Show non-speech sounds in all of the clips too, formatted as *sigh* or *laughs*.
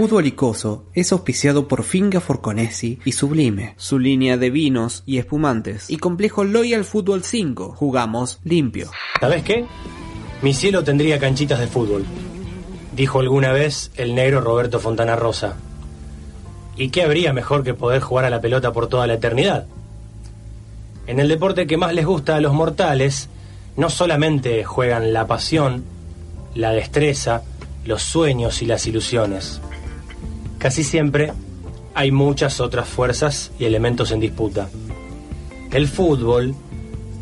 Fútbol Icoso es auspiciado por Finga Forconesi y Sublime, su línea de vinos y espumantes, y complejo Loyal Fútbol 5. Jugamos limpio. ¿Sabes qué? Mi cielo tendría canchitas de fútbol, dijo alguna vez el negro Roberto Fontana Rosa. ¿Y qué habría mejor que poder jugar a la pelota por toda la eternidad? En el deporte que más les gusta a los mortales, no solamente juegan la pasión, la destreza, los sueños y las ilusiones. Casi siempre hay muchas otras fuerzas y elementos en disputa. El fútbol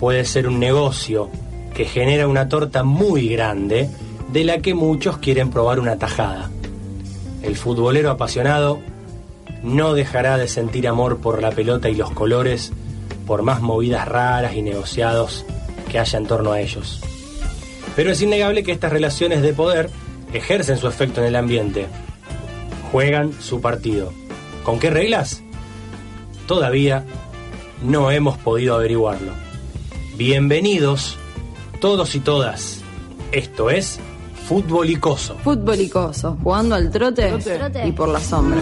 puede ser un negocio que genera una torta muy grande de la que muchos quieren probar una tajada. El futbolero apasionado no dejará de sentir amor por la pelota y los colores por más movidas raras y negociados que haya en torno a ellos. Pero es innegable que estas relaciones de poder ejercen su efecto en el ambiente juegan su partido. ¿Con qué reglas? Todavía no hemos podido averiguarlo. Bienvenidos todos y todas. Esto es Fútbol Icoso. Fútbol Icoso, jugando al trote, y por la sombra.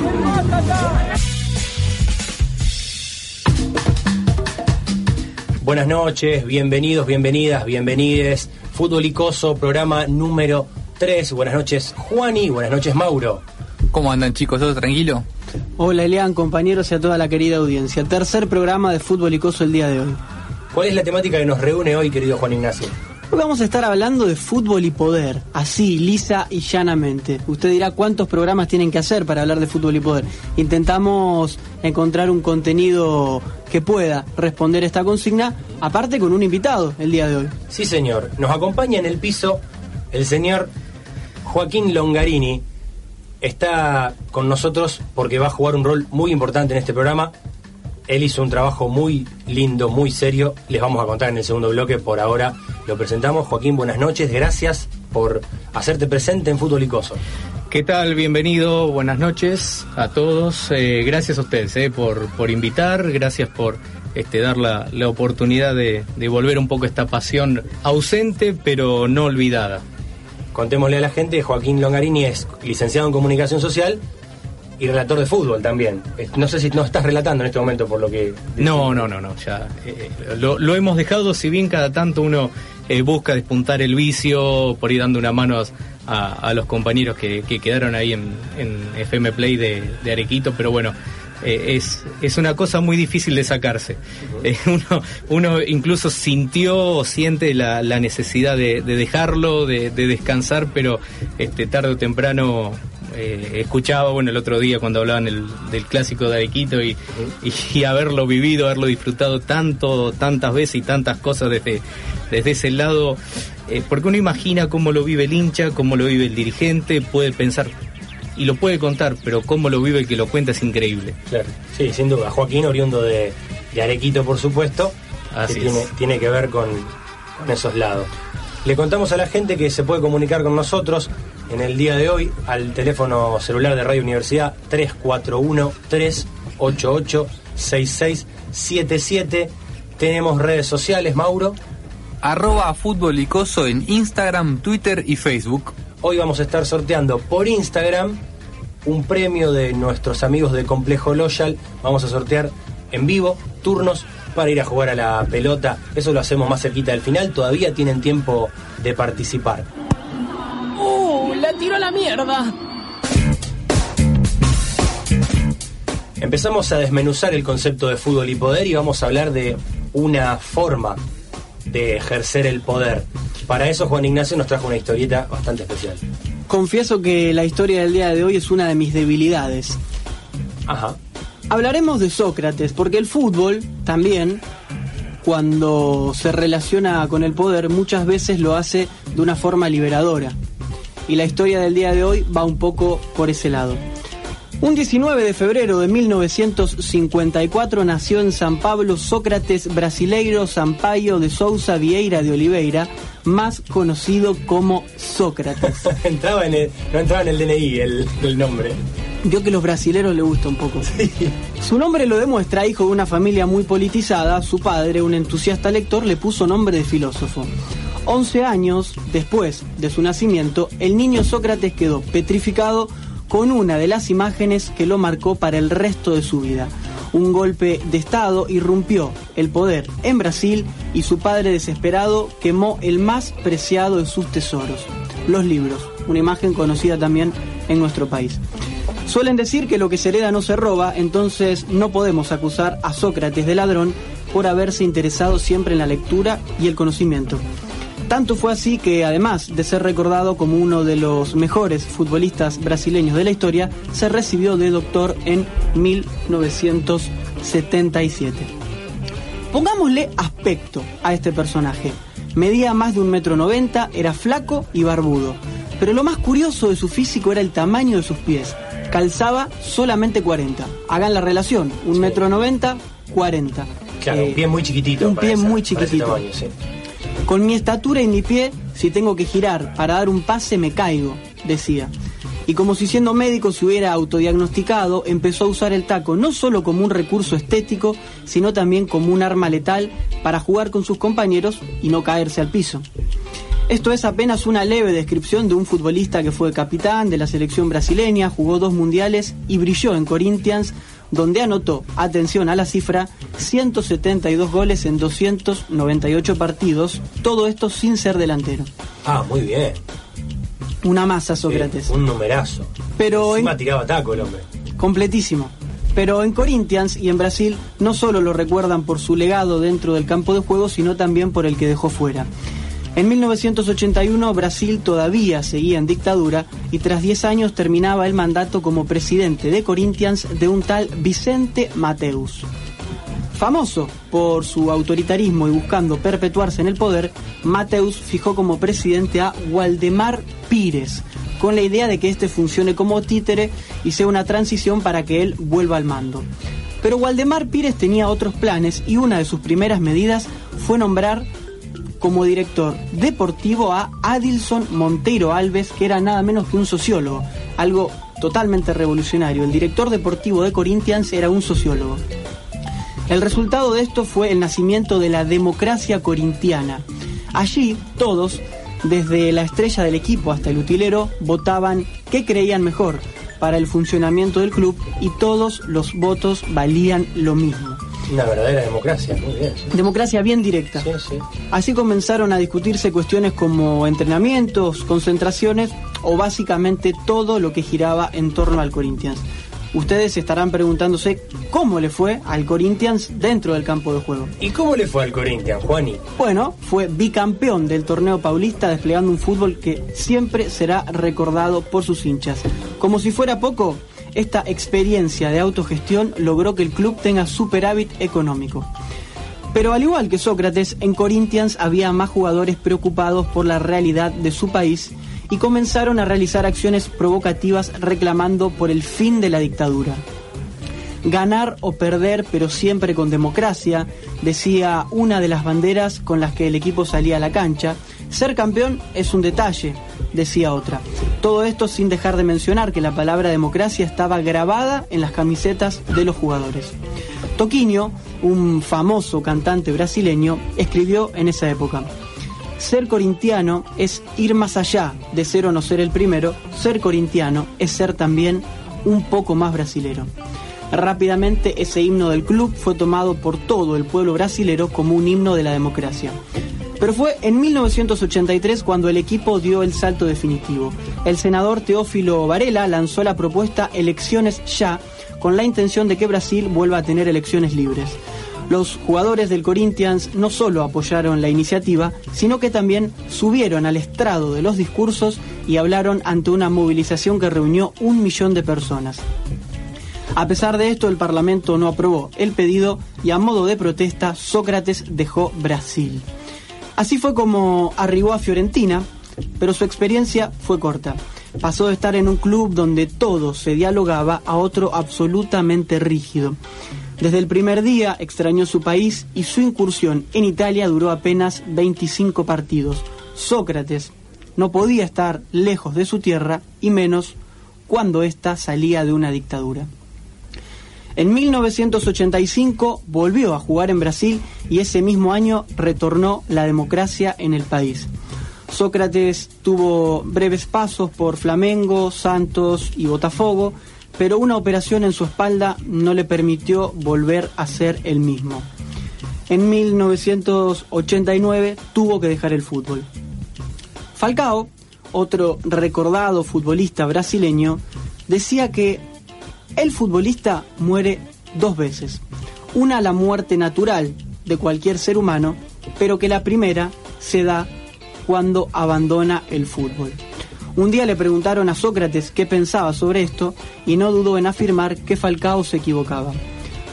Buenas noches, bienvenidos, bienvenidas, bienvenides. Fútbol Icoso, programa número 3. Buenas noches, Juani. Buenas noches, Mauro. ¿Cómo andan chicos? ¿Todo tranquilo? Hola Elian, compañeros y a toda la querida audiencia. Tercer programa de Fútbol Icoso el día de hoy. ¿Cuál es la temática que nos reúne hoy, querido Juan Ignacio? Hoy vamos a estar hablando de fútbol y poder, así, lisa y llanamente. Usted dirá cuántos programas tienen que hacer para hablar de fútbol y poder. Intentamos encontrar un contenido que pueda responder esta consigna, aparte con un invitado el día de hoy. Sí, señor. Nos acompaña en el piso el señor Joaquín Longarini, está con nosotros porque va a jugar un rol muy importante en este programa. Él hizo un trabajo muy lindo, muy serio. Les vamos a contar en el segundo bloque. Por ahora lo presentamos. Joaquín, buenas noches. Gracias por hacerte presente en Fútbol Icoso. ¿Qué tal? Bienvenido. Buenas noches a todos. Eh, gracias a ustedes eh, por, por invitar. Gracias por este, dar la, la oportunidad de, de volver un poco esta pasión ausente pero no olvidada. Contémosle a la gente, Joaquín Longarini es licenciado en comunicación social y relator de fútbol también. No sé si no estás relatando en este momento por lo que... No, no, no, no, ya eh, lo, lo, hemos dejado, si bien cada tanto uno eh, busca despuntar el vicio, por ir dando una mano a, los compañeros que, que, quedaron ahí en, FM Play de Arequito, pero bueno, eh, es, es una cosa muy difícil de sacarse. Eh, *laughs* uno, uno incluso sintió o siente la, la necesidad de, de dejarlo, de, de, descansar, pero este, tarde o temprano eh, escuchaba, bueno, el otro día cuando hablaban el, del clásico de Arequito y, y, y, haberlo vivido, haberlo disfrutado tanto, tantas veces y tantas cosas desde, desde ese lado, porque uno imagina cómo lo vive el hincha, cómo lo vive el dirigente, puede pensar y lo puede contar, pero cómo lo vive el que lo cuenta es increíble. Claro, sí, sin duda. Joaquín, oriundo de, de Arequito, por supuesto, Así que tiene, tiene, que ver con, con, esos lados. Le contamos a la gente que se puede comunicar con nosotros en el día de hoy al teléfono celular de Radio Universidad 341-388-6677. Tenemos redes sociales, Mauro. Arroba Fútbol en Instagram, Twitter y Facebook. Hoy vamos a estar sorteando por Instagram un premio de nuestros amigos de Complejo Loyal. Vamos a sortear en vivo turnos para ir a jugar a la pelota. Eso lo hacemos más cerquita del final. Todavía tienen tiempo de participar. ¡Uh! ¡La tiro a la mierda! Empezamos a desmenuzar el concepto de fútbol y poder y vamos a hablar de una forma de ejercer el poder. Para eso Juan Ignacio nos trajo una historieta bastante especial. Confieso que la historia del día de hoy es una de mis debilidades. Ajá. Hablaremos de Sócrates, porque el fútbol también, cuando se relaciona con el poder, muchas veces lo hace de una forma liberadora. Y la historia del día de hoy va un poco por ese lado. Un 19 de febrero de 1954 nació en San Pablo Sócrates Brasileiro Sampaio de Souza Vieira de Oliveira, más conocido como Sócrates. *laughs* entraba en el, no entraba en el DNI el, el nombre. Vio que los brasileros le gusta un poco. Sí. Su nombre lo demuestra, hijo de una familia muy politizada. Su padre, un entusiasta lector, le puso nombre de filósofo. 11 años después de su nacimiento, el niño Sócrates quedó petrificado con una de las imágenes que lo marcó para el resto de su vida. Un golpe de Estado irrumpió el poder en Brasil y su padre desesperado quemó el más preciado de sus tesoros, los libros, una imagen conocida también en nuestro país. Suelen decir que lo que se hereda no se roba, entonces no podemos acusar a Sócrates de ladrón por haberse interesado siempre en la lectura y el conocimiento. Tanto fue así que, además de ser recordado como uno de los mejores futbolistas brasileños de la historia, se recibió de doctor en 1977. Pongámosle aspecto a este personaje. Medía más de un metro noventa, era flaco y barbudo. Pero lo más curioso de su físico era el tamaño de sus pies. Calzaba solamente 40. Hagan la relación, un metro noventa, 40. Claro, un Eh, pie muy chiquitito. un pie esa- muy chiquitito. tamaño, sí. Con mi estatura y mi pie, si tengo que girar para dar un pase me caigo, decía. Y como si siendo médico se hubiera autodiagnosticado, empezó a usar el taco no solo como un recurso estético, sino también como un arma letal para jugar con sus compañeros y no caerse al piso. Esto es apenas una leve descripción de un futbolista que fue capitán de la selección brasileña, jugó dos mundiales y brilló en Corinthians, donde anotó, atención a la cifra, 172 goles en 298 partidos, todo esto sin ser delantero. Ah, muy bien. Una masa, Sócrates. Sí, un numerazo. Pero en- Encima tiraba taco el hombre. completísimo. Pero en Corinthians y en Brasil no solo lo recuerdan por su legado dentro del campo de juego, sino también por el que dejó fuera. En 1981 Brasil todavía seguía en dictadura y tras 10 años terminaba el mandato como presidente de Corinthians de un tal Vicente Mateus. Famoso por su autoritarismo y buscando perpetuarse en el poder, Mateus fijó como presidente a Waldemar Pires, con la idea de que este funcione como títere y sea una transición para que él vuelva al mando. Pero Waldemar Pires tenía otros planes y una de sus primeras medidas fue nombrar como director deportivo a Adilson Monteiro Alves, que era nada menos que un sociólogo, algo totalmente revolucionario. El director deportivo de Corinthians era un sociólogo. El resultado de esto fue el nacimiento de la democracia corintiana. Allí todos, desde la estrella del equipo hasta el utilero, votaban qué creían mejor para el funcionamiento del club y todos los votos valían lo mismo. Una verdadera democracia. Muy bien. sí. Democracia bien directa. Sí, sí. Así comenzaron a discutirse cuestiones como entrenamientos, concentraciones o básicamente todo lo que giraba en torno al Corinthians. Ustedes estarán preguntándose cómo le fue al Corinthians dentro del campo de juego. ¿Y cómo le fue al Corinthians, Juani? Bueno, fue bicampeón del torneo paulista desplegando un fútbol que siempre será recordado por sus hinchas. Como si fuera poco, esta experiencia de autogestión logró que el club tenga superávit económico. Pero al igual que Sócrates, en Corinthians había más jugadores preocupados por la realidad de su país y comenzaron a realizar acciones provocativas reclamando por el fin de la dictadura. Ganar o perder, pero siempre con democracia, decía una de las banderas con las que el equipo salía a la cancha. Ser campeón es un detalle, decía otra. Todo esto sin dejar de mencionar que la palabra democracia estaba grabada en las camisetas de los jugadores. Toquinho, un famoso cantante brasileño, escribió en esa época. Ser corintiano es ir más allá de ser o no ser el primero. Ser corintiano es ser también un poco más brasilero. Rápidamente ese himno del club fue tomado por todo el pueblo brasilero como un himno de la democracia. Pero fue en 1983 cuando el equipo dio el salto definitivo. El senador Teófilo Varela lanzó la propuesta Elecciones ya, con la intención de que Brasil vuelva a tener elecciones libres. Los jugadores del Corinthians no solo apoyaron la iniciativa, sino que también subieron al estrado de los discursos y hablaron ante una movilización que reunió un millón de personas. A pesar de esto, el Parlamento no aprobó el pedido y a modo de protesta, Sócrates dejó Brasil. Así fue como arribó a Fiorentina, pero su experiencia fue corta. Pasó de estar en un club donde todo se dialogaba a otro absolutamente rígido. Desde el primer día extrañó su país y su incursión en Italia duró apenas 25 partidos. Sócrates no podía estar lejos de su tierra y menos cuando ésta salía de una dictadura. En 1985 volvió a jugar en Brasil y ese mismo año retornó la democracia en el país. Sócrates tuvo breves pasos por Flamengo, Santos y Botafogo, pero una operación en su espalda no le permitió volver a ser el mismo. En 1989 tuvo que dejar el fútbol. Falcao, otro recordado futbolista brasileño, decía que el futbolista muere dos veces. Una la muerte natural de cualquier ser humano, pero que la primera se da cuando abandona el fútbol. Un día le preguntaron a Sócrates qué pensaba sobre esto y no dudó en afirmar que Falcao se equivocaba.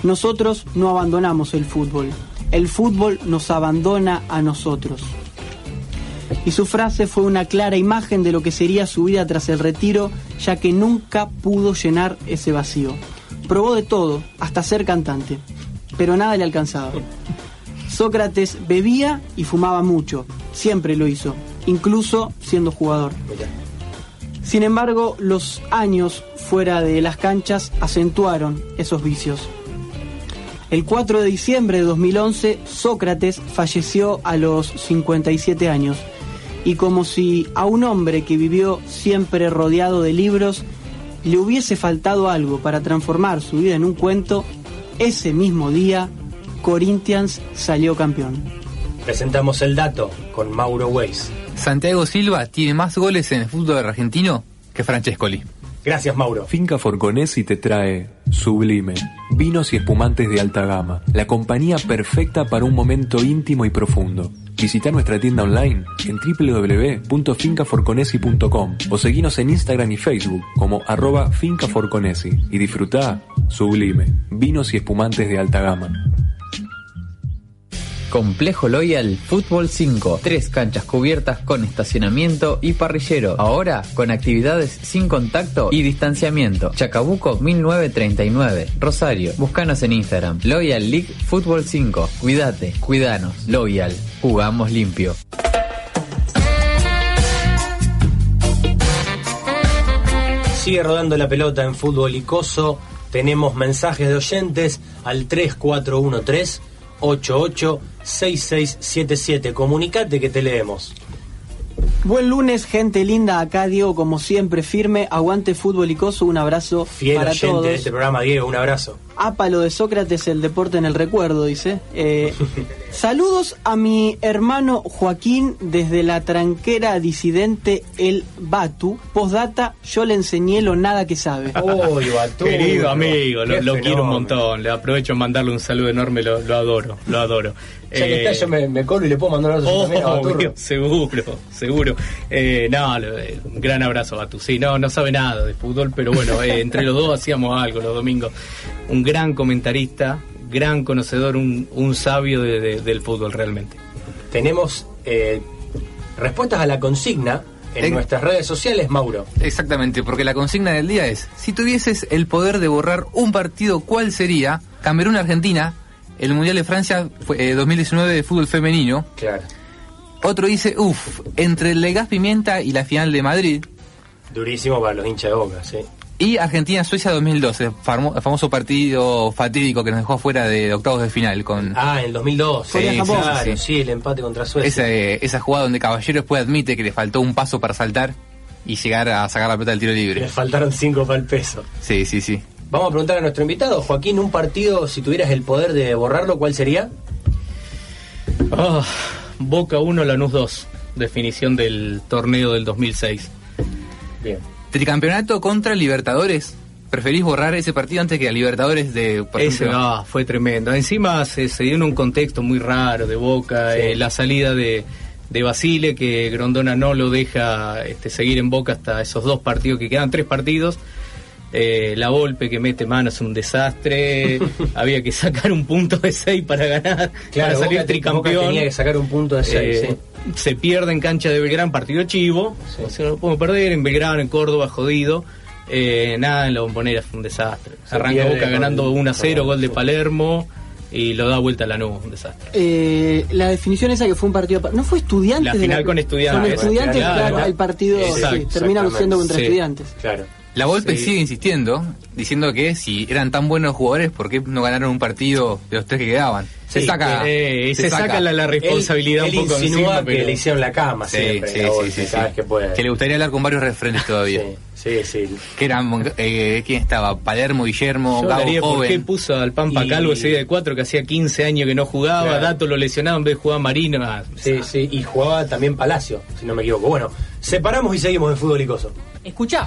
Nosotros no abandonamos el fútbol, el fútbol nos abandona a nosotros. Y su frase fue una clara imagen de lo que sería su vida tras el retiro, ya que nunca pudo llenar ese vacío. Probó de todo, hasta ser cantante, pero nada le alcanzaba. Sócrates bebía y fumaba mucho, siempre lo hizo, incluso siendo jugador. Sin embargo, los años fuera de las canchas acentuaron esos vicios. El 4 de diciembre de 2011, Sócrates falleció a los 57 años. Y como si a un hombre que vivió siempre rodeado de libros le hubiese faltado algo para transformar su vida en un cuento, ese mismo día Corinthians salió campeón. Presentamos el dato con Mauro Weiss. Santiago Silva tiene más goles en el fútbol argentino que Francescoli. Gracias, Mauro. Finca Forconesi te trae Sublime, vinos y espumantes de alta gama, la compañía perfecta para un momento íntimo y profundo. Visita nuestra tienda online en www.fincaforconesi.com o seguinos en Instagram y Facebook como arroba fincaforconesi y disfruta Sublime, vinos y espumantes de alta gama. Complejo Loyal Fútbol 5. Tres canchas cubiertas con estacionamiento y parrillero. Ahora con actividades sin contacto y distanciamiento. Chacabuco 1939. Rosario. Búscanos en Instagram. Loyal League Fútbol 5. Cuídate, cuidanos. Loyal. Jugamos limpio. Sigue rodando la pelota en fútbol icoso. Tenemos mensajes de oyentes al 3413 886677. Comunicate que te leemos. Buen lunes, gente linda. Acá Diego, como siempre, firme. Aguante fútbol y coso. Un abrazo Fiel para oyente todos. de este programa, Diego. Un abrazo. Apa lo de Sócrates, el deporte en el recuerdo, dice. Eh, *laughs* saludos a mi hermano Joaquín desde la tranquera disidente El Batu. Postdata, yo le enseñé lo nada que sabe. *laughs* Uy, Batu. Querido amigo, lo, quiero un montón. Le aprovecho en mandarle un saludo enorme, lo, lo adoro, lo adoro. Ya que está, yo me, me colo y le puedo mandar un abrazo a Baturro. Obvio, seguro, seguro. Eh, no, eh, un gran abrazo, Batu. Sí, no, no sabe nada de fútbol, pero bueno, eh, entre los dos hacíamos algo los domingos. Un gran comentarista, gran conocedor, un, un sabio de- de- del fútbol realmente. Tenemos eh, respuestas a la consigna en Eh. nuestras redes sociales, Mauro. Exactamente, porque la consigna del día es, si tuvieses el poder de borrar un partido, ¿cuál sería? Camerún-Argentina, el Mundial de Francia fue, eh, 2019 de fútbol femenino. Claro. Otro dice, uff, entre el Legas Pimienta y la final de Madrid. Durísimo para los hinchas de boca, sí. Y Argentina-Suecia 2012, famo- famoso partido fatídico que nos dejó fuera de octavos de final con Ah, en el 2002. Sí, claro, sí. sí, el empate contra Suecia. esa, eh, esa jugada donde Caballero después admite que le faltó un paso para saltar y llegar a sacar la pelota del tiro Le libre. faltaron cinco para el peso. Sí, sí, sí. Vamos a preguntar a nuestro invitado, Joaquín, un partido, si tuvieras el poder de borrarlo, ¿cuál sería? Ah, Boca 1, Lanús 2. Definición del torneo del 2006. Bien. Tricampeonato contra Libertadores. ¿Preferís borrar ese partido antes que a Libertadores de, por Ese ejemplo? ah, fue tremendo. Encima se, se dio en un contexto muy raro de Boca, Sí. eh, la salida de, de Basile, que Grondona no lo deja este, seguir en Boca hasta esos dos partidos que quedan, tres partidos. Eh, la golpe que mete mano es un desastre. *laughs* Había que sacar un punto de seis para ganar, para salir Boca- tricampeón. Boca tenía que sacar un punto de seis, Eh, sí. Se pierde en cancha de Belgrano, partido chivo. Sí. O sea, no lo podemos perder. En Belgrano, en Córdoba, jodido. Eh, nada, en la bombonera fue un desastre. Se Arranca Boca ganando 1 a 0, con- gol de. Palermo. Y lo da vuelta a la nube, un desastre. Eh, la definición esa que fue un partido. ¿No fue estudiantes? La de final con Estudiantes. Con estudiantes, Claro. claro, el partido Exacto, sí, termina siendo contra Sí. estudiantes. Claro. La Volpe Sí. sigue insistiendo, diciendo que si eran tan buenos jugadores, ¿por qué no ganaron un partido de los tres que quedaban? Se Sí, saca. Eh, se, saca la, la responsabilidad él, un poco él insinúa encima, que pero- le hicieron la cama Sí, siempre. sí, la sí, Volpe, sí, cada sí. vez que puede. Que le gustaría hablar con varios referentes todavía. Sí, sí. Que eran, eh, ¿quién estaba? Palermo, Guillermo, Yo Gabo hablaría por qué Joven. puso al Pampa Y- Calvo ese día de cuatro que hacía 15 años que no jugaba, Claro. Dato lo lesionaba en vez de jugar Marino. Ah, Sí, sí, y jugaba también Palacio, si no me equivoco. Bueno, separamos y seguimos en fútbol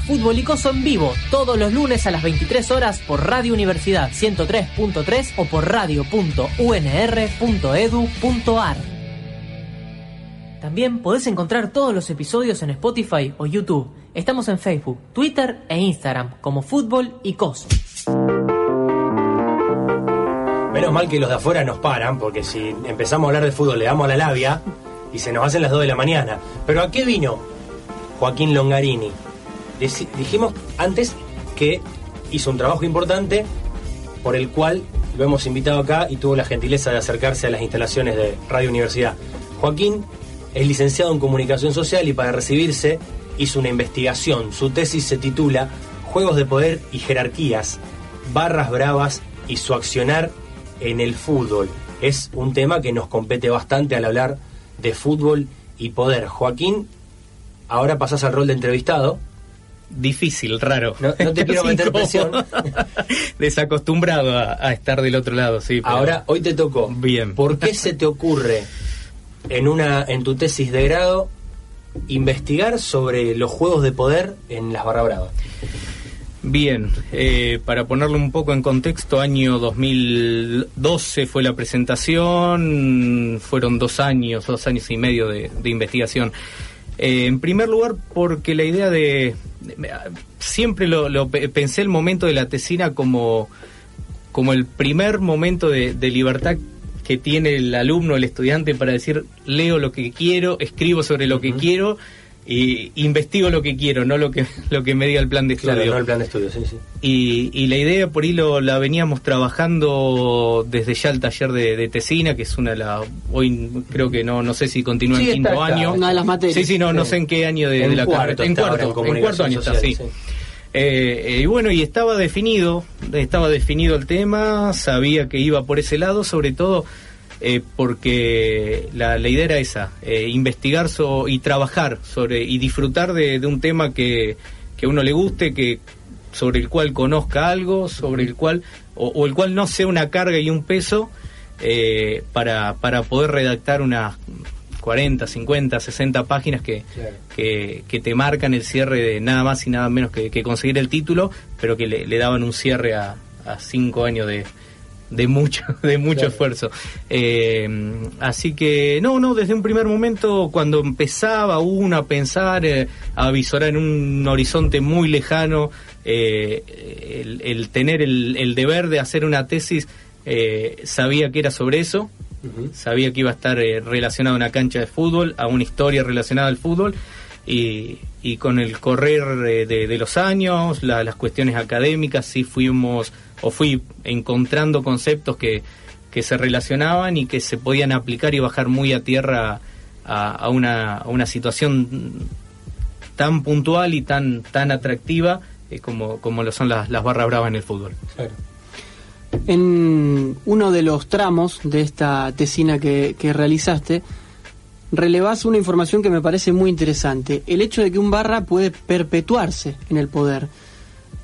Fútbol Icoso en vivo todos los lunes a las 23 horas por Radio Universidad 103.3 o por radio.unr.edu.ar. También podés encontrar todos los episodios en Spotify o YouTube. Estamos en Facebook, Twitter e Instagram como Fútbol Icoso. Menos mal que los de afuera nos paran, porque si empezamos a hablar de fútbol le damos a la labia y se nos hacen las 2 de la mañana. Pero ¿a qué vino Joaquín Longarini? Dijimos antes que hizo un trabajo importante por el cual lo hemos invitado acá y tuvo la gentileza de acercarse a las instalaciones de Radio Universidad. Joaquín es licenciado en comunicación social y para recibirse hizo una investigación. Su tesis se titula Juegos de Poder y Jerarquías, Barras Bravas y su accionar en el fútbol. Es un tema que nos compete bastante al hablar de fútbol y poder. Joaquín, ahora pasás al rol de entrevistado. Difícil, raro. No- no te quiero *laughs* meter presión. *laughs* Desacostumbrado a, a estar del otro lado, sí. pero- Ahora, hoy te tocó. Bien. ¿Por qué se te ocurre en una en tu tesis de grado investigar sobre los juegos de poder en las barra bravas? Bien, eh, para ponerlo un poco en contexto, año 2012 fue la presentación, fueron dos años, dos años y medio de, de investigación. Eh, en primer lugar, porque la idea de... de- siempre lo, lo pe- pensé el momento de la tesina como, como el primer momento de, de libertad que tiene el alumno, el estudiante, para decir, leo lo que quiero, escribo sobre lo que quiero y investigo lo que quiero, no lo que, *laughs* lo que me diga el plan de estudio. Claro, no el plan de estudio, sí, sí. Y, y la idea por ahí lo, la veníamos trabajando desde ya el taller de, de Tesina, que es una de las. Hoy creo que no no sé si continúa Sí, en quinto año. Una de las materias. Sí, sí, no, no sé en qué año de, En de la cuarto carrera. En cuarto, en en cuarto año está, sí. Eh, eh, y bueno, y estaba definido, estaba definido el tema, sabía que iba por ese lado, sobre todo eh, porque la, la idea era esa, eh, investigar so- y trabajar sobre y disfrutar de, de un tema que, que a uno le guste, que sobre el cual conozca algo, sobre el cual o, o el cual no sea una carga y un peso eh, para, para poder redactar unas 40, 50, 60 páginas que, Claro. que, que te marcan el cierre de nada más y nada menos que, que conseguir el título, pero que le, le daban un cierre a, a cinco años de, de mucho, *laughs* de mucho Claro. esfuerzo. Eh, así que, no, no, desde un primer momento, cuando empezaba uno a pensar, eh, a visorar en un horizonte muy lejano, eh, el, el tener el, el deber de hacer una tesis, eh, sabía que era sobre eso, sabía que iba a estar eh, relacionado a una cancha de fútbol, a una historia relacionada al fútbol, y, y con el correr eh, de, de los años, la- las cuestiones académicas, sí fuimos, o fui encontrando conceptos que, que se relacionaban y que se podían aplicar y bajar muy a tierra a, una, a una situación tan puntual y tan, tan atractiva eh, como, como lo son las, las barras bravas en el fútbol. Claro. En uno de los tramos de esta tesina que, que realizaste, relevás una información que me parece muy interesante. El hecho de que un barra puede perpetuarse en el poder.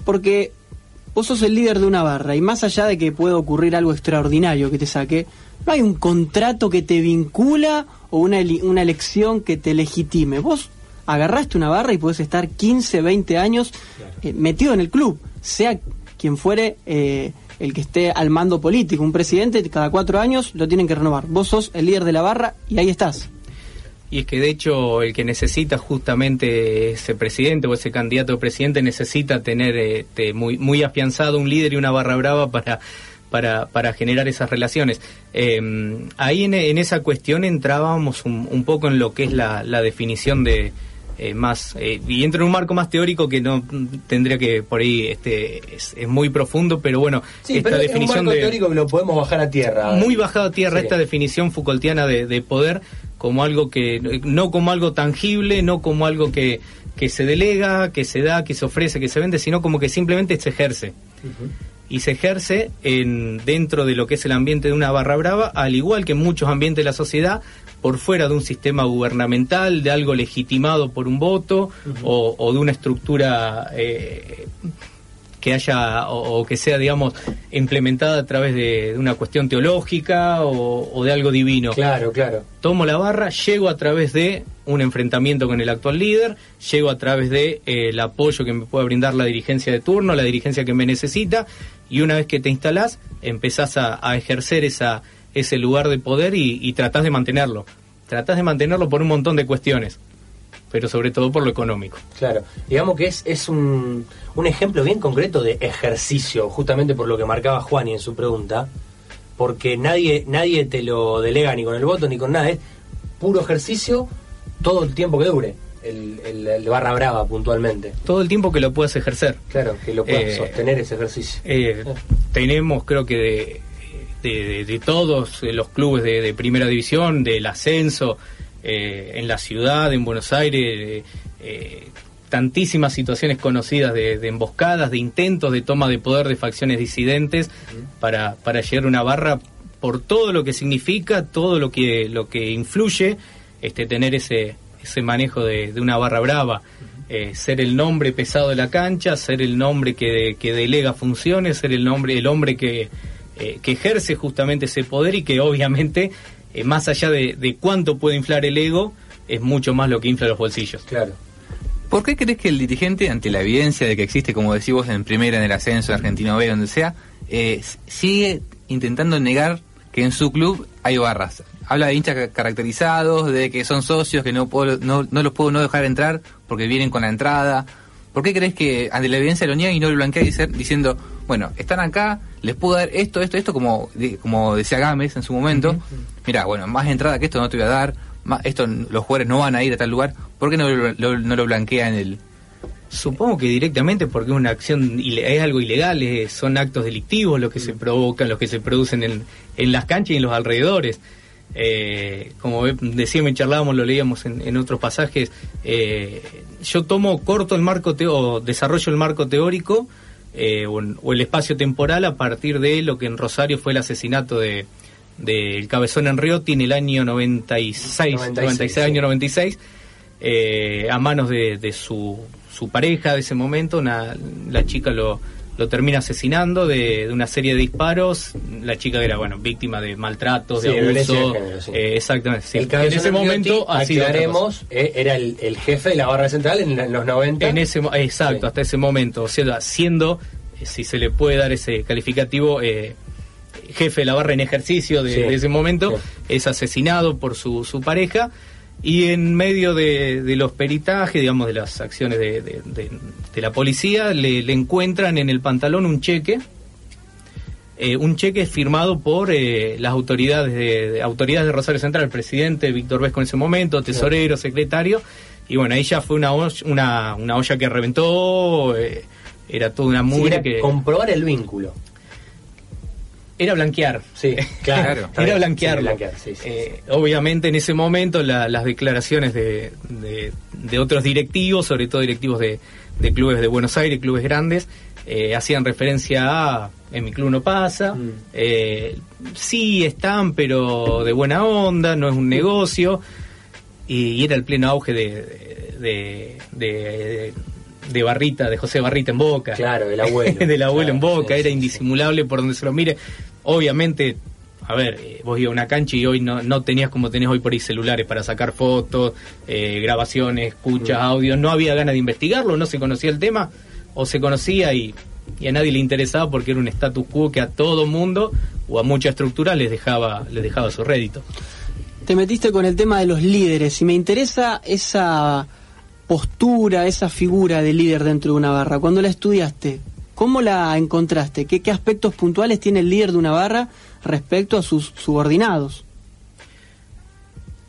Porque vos sos el líder de una barra y más allá de que pueda ocurrir algo extraordinario que te saque, no hay un contrato que te vincula o una, una elección que te legitime. Vos agarraste una barra y podés estar 15, 20 años eh, metido en el club, sea quien fuere eh, el que esté al mando político. Un presidente cada cuatro años lo tienen que renovar. Vos sos el líder de la barra y ahí estás. Y es que de hecho el que necesita justamente ese presidente o ese candidato a presidente necesita tener eh, te- muy, muy afianzado un líder y una barra brava para, para, para generar esas relaciones. Eh, ahí en, en esa cuestión entrábamos un, un poco en lo que es la, la definición de eh, más, eh, y entra en un marco más teórico que no tendría que por ahí, este, es, es muy profundo, pero bueno, Sí, esta pero es un definición marco de teórico que lo podemos bajar a tierra. muy bajado a tierra Sí. esta definición Foucaultiana de, de poder como algo que no como algo tangible no como algo que, que se delega, que se da, que se ofrece, que se vende, sino como que simplemente se ejerce. Y se ejerce en, dentro de lo que es el ambiente de una barra brava, al igual que en muchos ambientes de la sociedad, por fuera de un sistema gubernamental, de algo legitimado por un voto o, o de una estructura eh, que haya o, o que sea, digamos, implementada a través de, de una cuestión teológica o, o de algo divino. Claro, claro. Tomo la barra, llego a través de un enfrentamiento con el actual líder, llego a través de eh, el apoyo que me pueda brindar la dirigencia de turno, la dirigencia que me necesita, y una vez que te instalás, empezás a, a ejercer esa, ese lugar de poder y, y tratás de mantenerlo. Tratás de mantenerlo por un montón de cuestiones, pero sobre todo por lo económico. Claro, digamos que es, es un, un ejemplo bien concreto de ejercicio, justamente por lo que marcaba Juani en su pregunta, porque nadie, nadie te lo delega ni con el voto ni con nada, es puro ejercicio todo el tiempo que dure, el, el- el barra brava puntualmente. Todo el tiempo que lo puedas ejercer. Claro, que lo puedas Eh, sostener ese ejercicio. Eh, tenemos, creo que de, de, todos los clubes de, primera división, del ascenso, eh, en la ciudad, en Buenos Aires, eh, tantísimas situaciones conocidas de, emboscadas, de intentos de toma de poder de facciones disidentes para, para llegar a una barra por todo lo que significa, todo lo que, lo que influye, este, tener ese, ese manejo de, de una barra brava. Eh, ser el nombre pesado de la cancha, ser el nombre que, que delega funciones, ser el nombre, el hombre que, eh, que ejerce justamente ese poder y que obviamente, eh, más allá de, de cuánto puede inflar el ego, es mucho más lo que infla los bolsillos. Claro. ¿Por qué crees que el dirigente, ante la evidencia de que existe, como decís vos, en primera, en el ascenso, en Argentino B, donde sea, eh, sigue intentando negar que en su club hay barras? Habla de hinchas ca- caracterizados, de que son socios, que no, puedo, no, no los puedo no dejar entrar porque vienen con la entrada. ¿Por qué crees que ante la evidencia lo niega y no lo blanquea dice- diciendo, bueno, están acá, les puedo dar esto, esto, esto, como, como decía Gámez en su momento? Mira, bueno, más entrada que esto no te voy a dar, más, esto los jugadores no van a ir a tal lugar. ¿Por qué no lo, lo- no lo blanquea en el, Supongo que directamente porque es una acción, es algo ilegal, es- son actos delictivos los que se provocan, los que se producen en, en las canchas y en los alrededores. Eh, como decíamos y charlábamos, lo leíamos en, en otros pasajes, eh, yo tomo corto el marco o desarrollo el marco teórico eh, o, en- o el espacio temporal a partir de lo que en Rosario fue el asesinato de del cabezón Enriotti en el año 96, 96, 96, sí. año 96 eh, a manos de, de su, su pareja de ese momento. Una, la chica lo, lo termina asesinando de, de una serie de disparos. La chica era, bueno, víctima de maltratos, Sí, de abuso. de género, sí. eh, exactamente. sí. El En ese momento cosa. aclaremos, eh, era el, el jefe de la barra central en, en los 90. En ese, exacto, hasta ese momento. O sea, siendo, eh, si se le puede dar ese calificativo, eh, jefe de la barra en ejercicio de, de ese momento, es asesinado por su, su pareja. Y en medio de, de los peritajes, digamos, de las acciones de, de- la policía, le, le encuentran en el pantalón un cheque. eh, un cheque firmado por eh, las autoridades de, de- autoridades de Rosario Central, el presidente Víctor Vesco en ese momento, tesorero, secretario, y bueno, ahí ya fue una, olla- una, una olla que reventó, eh, era toda una mugre que... comprobar el vínculo. Era blanquear. Sí, *laughs* claro. *laughs* Era blanquearlo. sí, blanquear, sí, sí, Eh, obviamente en ese momento la- las declaraciones de, de- de otros directivos, sobre todo directivos de, de clubes de Buenos Aires, clubes grandes, eh, hacían referencia a en mi club no pasa, Mm. eh, sí están, pero de buena onda, no es un negocio, y, y era el pleno auge de, de, de- de Barrita, de José Barrita en Boca. Claro, del abuelo. *laughs* del abuelo en Boca, sí, era sí, indisimulable por donde se lo mire. Obviamente, a ver, eh, vos ibas a una cancha y hoy no, no tenías como tenés hoy por ahí celulares para sacar fotos, eh, grabaciones, escuchas, Mm. audios, no había ganas de investigarlo, no se conocía el tema, o se conocía y, y a nadie le interesaba porque era un status quo que a todo mundo o a mucha estructura les dejaba, les dejaba su rédito. Te metiste con el tema de los líderes y me interesa esa postura, esa figura de líder dentro de una barra. Cuando la estudiaste, ¿cómo la encontraste? ¿Qué, qué aspectos puntuales tiene el líder de una barra respecto a sus subordinados?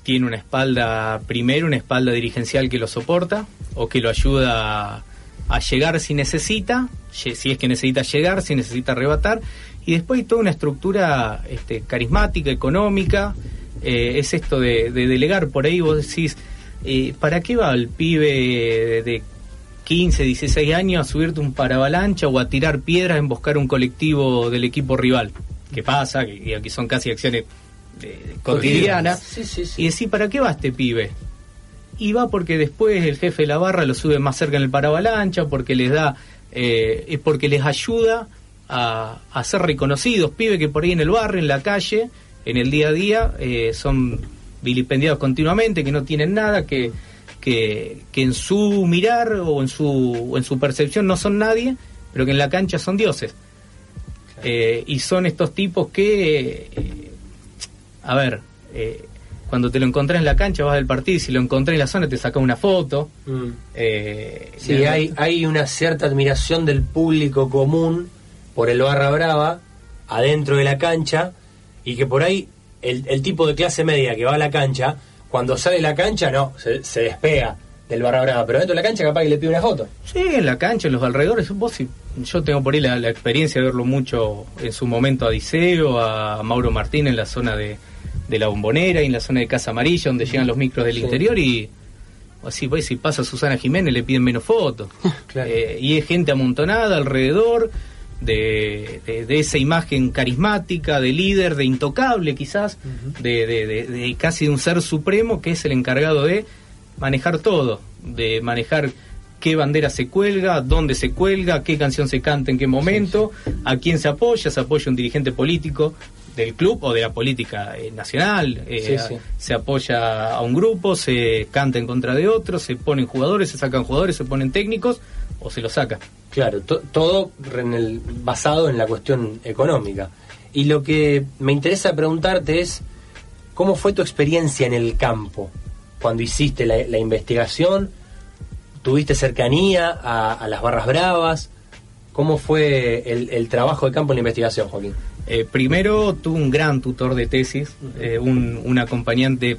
tiene una espalda, primero una espalda dirigencial que lo soporta o que lo ayuda a, llegar si necesita, si es que necesita llegar, si necesita arrebatar, y después hay toda una estructura este, carismática, económica, eh, es esto de, de delegar, por ahí vos decís, eh, ¿para qué va el pibe de 15, 16 años a subirte un paravalancha o a tirar piedras en buscar un colectivo del equipo rival? ¿Qué pasa? Que aquí son casi acciones eh, cotidianas. Sí, sí, sí. Y decir, ¿para qué va este pibe? Y va porque después el jefe de la barra lo sube más cerca en el paravalancha, porque les da, eh, es porque les ayuda a, a ser reconocidos, pibe que por ahí en el barrio, en la calle, en el día a día, eh, son vilipendiados continuamente, que no tienen nada, que, que, que en su mirar o en su, o en su percepción no son nadie, pero que en la cancha son dioses. Eh, y son estos tipos que, eh, a ver, eh, cuando te lo encontrás en la cancha vas del partido y si lo encontrás en la zona te sacas una foto. Mm. Sí, hay, hay una cierta admiración del público común por el Barra Brava adentro de la cancha y que por ahí el, el tipo de clase media que va a la cancha, cuando sale de la cancha, no, se, se despega del Barra Brava, pero dentro de la cancha capaz que le pide una foto. Sí, en la cancha, en los alrededores. Vos, sí, yo tengo por ahí la, la experiencia de verlo mucho en su momento a Diceo, a Mauro Martín en la zona de, de la Bombonera y en la zona de Casa Amarilla, donde llegan los micros del Sí. interior y así pues si pasa Susana Jiménez le piden menos fotos. *laughs* Claro. Eh, y es gente amontonada alrededor de, de- de esa imagen carismática, de líder, de intocable quizás, de, de- de- de casi de un ser supremo que es el encargado de manejar todo, de manejar qué bandera se cuelga, dónde se cuelga, qué canción se canta en qué momento, a quién se apoya, se apoya un dirigente político del club o de la política eh, nacional, eh, Sí, a- sí. se apoya a un grupo, se canta en contra de otro, se ponen jugadores, se sacan jugadores, se ponen técnicos o se los saca. Claro, to- todo en el- basado en la cuestión económica. Y lo que me interesa preguntarte es, ¿cómo fue tu experiencia en el campo? Cuando hiciste la, la investigación, ¿tuviste cercanía a, a las barras bravas? ¿Cómo fue el, el trabajo de campo en la investigación, Joaquín? Eh, primero tuve un gran tutor de tesis, eh, un, un acompañante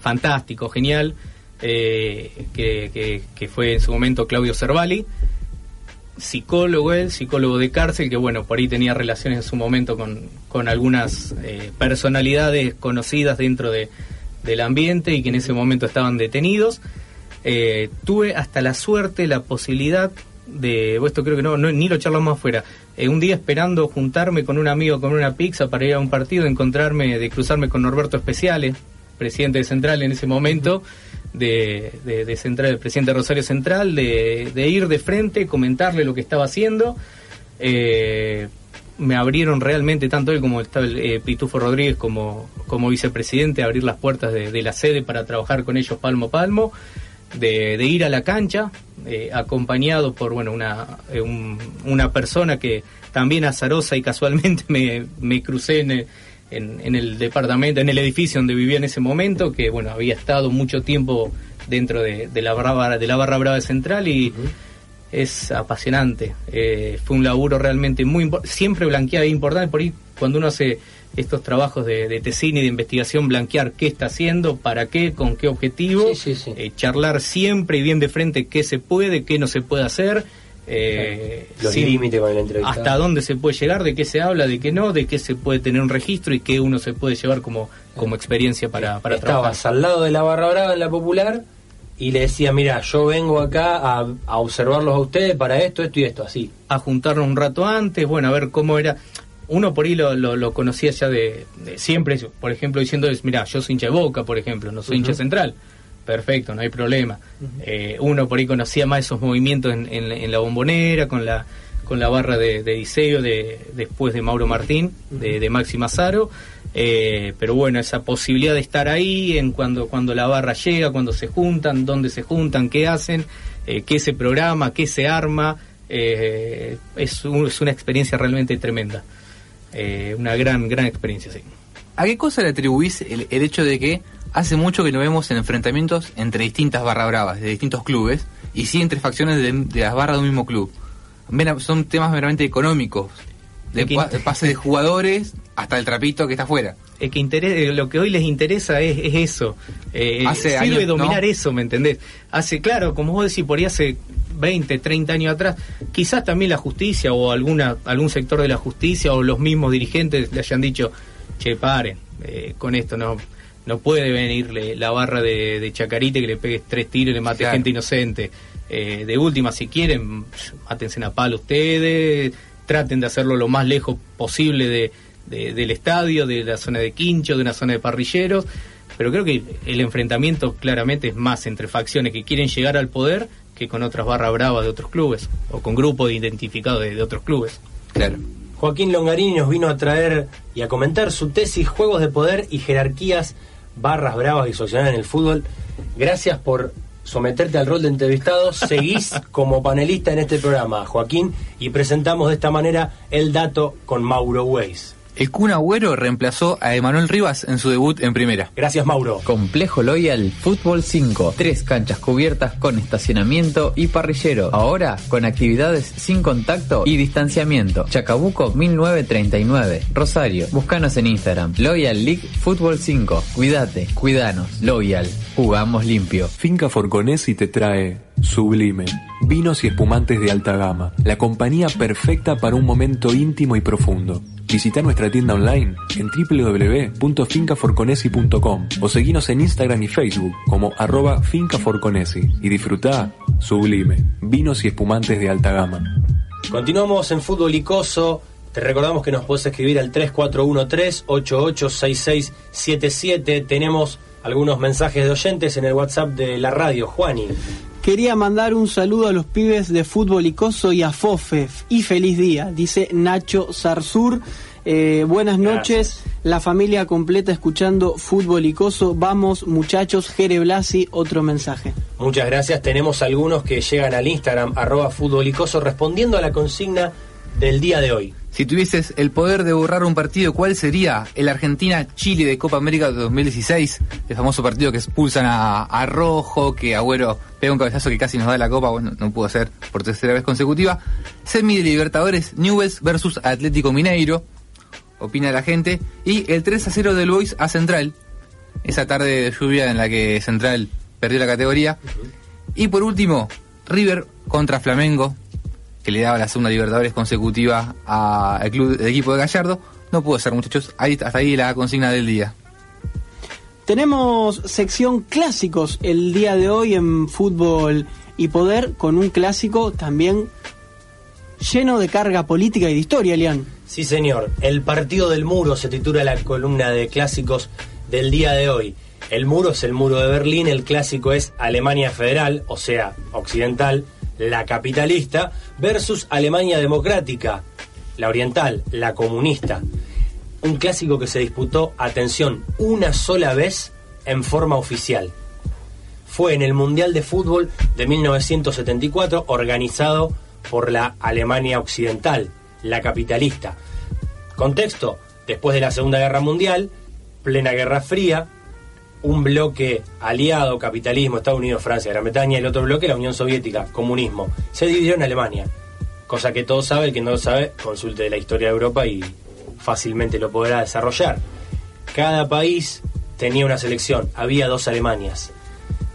fantástico, genial, eh, que, que- que fue en su momento Claudio Cervali, psicólogo él, psicólogo de cárcel, que bueno, por ahí tenía relaciones en su momento con, con algunas personalidades conocidas dentro de, del ambiente y que en ese momento estaban detenidos. Tuve hasta la suerte, la posibilidad de, esto creo que no, no- ni lo charlamos afuera, eh, un día esperando juntarme con un amigo con una pizza para ir a un partido, encontrarme, de cruzarme con Norberto Especiales, presidente de Central en ese momento, de, de, Central, presidente de Rosario Central, de, ir de frente, comentarle lo que estaba haciendo. Eh, me abrieron realmente, tanto él como estaba el, eh, Pitufo Rodríguez como, como vicepresidente, abrir las puertas de la sede para trabajar con ellos palmo a palmo, de, ir a la cancha, eh, acompañado por bueno una, eh, un- una persona que también azarosa y casualmente me, me crucé en el, en, en el departamento, en el edificio donde vivía en ese momento, que bueno, había estado mucho tiempo dentro de, la, barra, de la barra brava central y es apasionante. Eh, fue un laburo realmente muy importante, siempre blanqueado e importante, por ahí cuando uno hace estos trabajos de, de tesina y de investigación, blanquear qué está haciendo, para qué, con qué objetivo, eh, charlar siempre y bien de frente qué se puede, qué no se puede hacer. eh, Los límites con el entrevistado. hasta dónde se puede llegar, de qué se habla, de qué no, de qué se puede tener un registro y qué uno se puede llevar como, como experiencia para, para trabajar. Estabas al lado de la barra brava en la popular y le decía, mira, yo vengo acá a, a observarlos a ustedes para esto, esto y esto, así. a juntarnos un rato antes, bueno, a ver cómo era. Uno por ahí lo, lo, lo conocía ya de, de siempre, por ejemplo, diciendo, mira, yo soy hincha de Boca, por ejemplo, no soy hincha central. Perfecto, no hay problema. Eh, uno por ahí conocía más esos movimientos en, en- en la bombonera, con la con la barra de, de Diceo, de, después de Mauro Martín, de, de Maxi Mazaro. Eh, pero bueno, esa posibilidad de estar ahí en cuando, cuando la barra llega, cuando se juntan, dónde se juntan, qué hacen, eh, qué se programa, qué se arma, eh, es, un- es una experiencia realmente tremenda. Una gran, gran experiencia, sí. ¿A qué cosa le atribuís el, el hecho de que hace mucho que no vemos en enfrentamientos entre distintas barra bravas, de distintos clubes, y sí entre facciones de, de las barras de un mismo club? Son temas meramente económicos, de, pa- pase de jugadores hasta el trapito que está afuera. Es que interés- eh, lo que hoy les interesa es, es eso. Eh, Hace sirve años, dominar ¿no? eso, ¿me entendés? Hace, claro, como vos decís, por ahí hace 20, 30 años atrás, quizás también la justicia o alguna algún sector de la justicia o los mismos dirigentes le hayan dicho, che, paren, eh, con esto no, no puede venirle la barra de, de Chacarite que le pegue tres tiros y le mate Claro. gente inocente. Eh, de última, si quieren, mátense a palo ustedes, traten de hacerlo lo más lejos posible de, de- del estadio, de la zona de quincho, de una zona de parrilleros. Pero creo que el enfrentamiento claramente es más entre facciones que quieren llegar al poder que con otras barras bravas de otros clubes o con grupos identificados de, de otros clubes. Claro. Joaquín Longarini nos vino a traer y a comentar su tesis Juegos de Poder y Jerarquías, barras bravas y sociedad en el fútbol. Gracias por someterte al rol de entrevistado. Seguís *laughs* como panelista en este programa, Joaquín, y presentamos de esta manera el dato con Mauro Weiss. El Kun Agüero reemplazó a Emanuel Rivas en su debut en primera. Gracias, Mauro. Complejo Loyal Fútbol 5. Tres canchas cubiertas con estacionamiento y parrillero. Ahora con actividades sin contacto y distanciamiento. Chacabuco 1939. Rosario. Búscanos en Instagram. Loyal League Fútbol 5. Cuídate, cuidanos. Loyal. Jugamos limpio. Finca Forconesi te trae Sublime, vinos y espumantes de alta gama, la compañía perfecta para un momento íntimo y profundo. Visita nuestra tienda online en www.fincaforconesi.com o seguinos en Instagram y Facebook como arroba fincaforconesi y disfruta Sublime, vinos y espumantes de alta gama. Continuamos en Fútbol Icoso. Te recordamos que nos puedes escribir al 3413-886677. Tenemos algunos mensajes de oyentes en el WhatsApp de la radio. Juani. Quería mandar un saludo a los pibes de Fútbol Icoso y a Fofe. Y feliz día, dice Nacho Zarzur. Eh, buenas noches, la familia completa escuchando Fútbol Icoso. Vamos, muchachos, Jere Blasi, otro mensaje. Muchas gracias. Tenemos algunos que llegan al Instagram, arroba Fútbol Icoso, respondiendo a la consigna del día de hoy. Si tuvieses el poder de borrar un partido, ¿cuál sería? El Argentina-Chile de Copa América de 2016, el famoso partido que expulsan a, a Rojo, que Agüero pega un cabezazo que casi nos da la Copa, bueno, no pudo ser por tercera vez consecutiva. Semi de Libertadores, Newells versus Atlético Mineiro, opina la gente. Y el 3 a 0 del Boys a Central, esa tarde de lluvia en la que Central perdió la categoría. Y por último, River contra Flamengo, que le daba la segunda Libertadores consecutiva al club del equipo de Gallardo. No pudo ser, muchachos. Ahí, hasta ahí la consigna del día. Tenemos sección clásicos el día de hoy en Fútbol y Poder, con un clásico también lleno de carga política y de historia, Elian. Sí, señor. El partido del muro se titula la columna de clásicos del día de hoy. El muro es el muro de Berlín, el clásico es Alemania Federal, o sea, occidental, la capitalista, versus Alemania Democrática, la oriental, la comunista. Un clásico que se disputó, atención, una sola vez en forma oficial. Fue en el Mundial de Fútbol de 1974, organizado por la Alemania Occidental, la capitalista. Contexto, después de la Segunda Guerra Mundial, plena Guerra Fría, un bloque aliado, capitalismo, Estados Unidos, Francia, Gran Bretaña, el otro bloque, la Unión Soviética, comunismo. Se dividió en Alemania, cosa que todos saben, el que no lo sabe, consulte la historia de Europa y fácilmente lo podrá desarrollar. Cada país tenía una selección, había dos Alemanias.